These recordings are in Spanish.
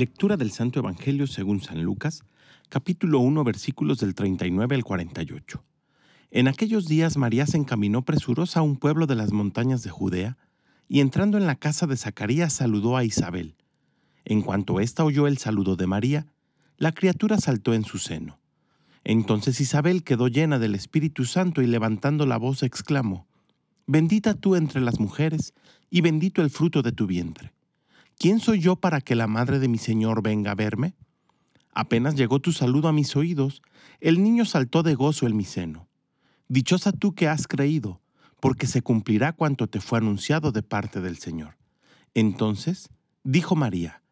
Lectura del Santo Evangelio según San Lucas, capítulo 1, versículos del 39 al 48. En aquellos días María se encaminó presurosa a un pueblo de las montañas de Judea, y entrando en la casa de Zacarías saludó a Isabel. En cuanto ésta oyó el saludo de María, la criatura saltó en su seno. Entonces Isabel quedó llena del Espíritu Santo y levantando la voz exclamó, Bendita tú entre las mujeres, y bendito el fruto de tu vientre. ¿Quién soy yo para que la madre de mi Señor venga a verme? Apenas llegó tu saludo a mis oídos, el niño saltó de gozo en mi seno. Dichosa tú que has creído, porque se cumplirá cuanto te fue anunciado de parte del Señor. Entonces dijo María,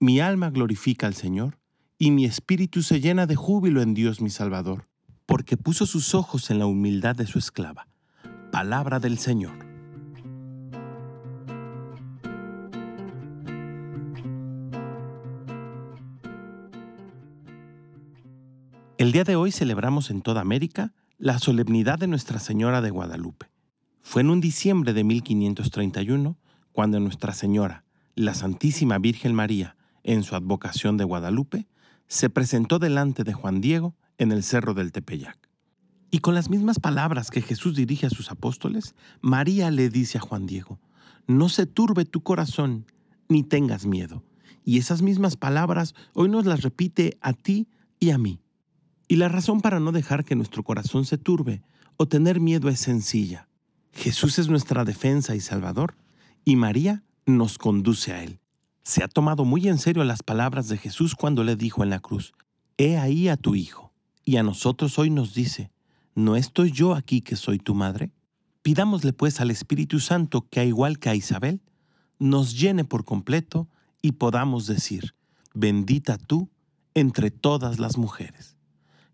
mi alma glorifica al Señor, y mi espíritu se llena de júbilo en Dios mi Salvador, porque puso sus ojos en la humildad de su esclava. Palabra del Señor. El día de hoy celebramos en toda América la solemnidad de Nuestra Señora de Guadalupe. Fue en un diciembre de 1531 cuando Nuestra Señora, la Santísima Virgen María, en su advocación de Guadalupe, se presentó delante de Juan Diego en el cerro del Tepeyac. Y con las mismas palabras que Jesús dirige a sus apóstoles, María le dice a Juan Diego, no se turbe tu corazón, ni tengas miedo. Y esas mismas palabras hoy nos las repite a ti y a mí. Y la razón para no dejar que nuestro corazón se turbe o tener miedo es sencilla. Jesús es nuestra defensa y Salvador, y María nos conduce a Él. Se ha tomado muy en serio las palabras de Jesús cuando le dijo en la cruz, He ahí a tu Hijo. Y a nosotros hoy nos dice, ¿no estoy yo aquí que soy tu madre? Pidámosle pues al Espíritu Santo que, igual que a Isabel, nos llene por completo y podamos decir, bendita tú entre todas las mujeres.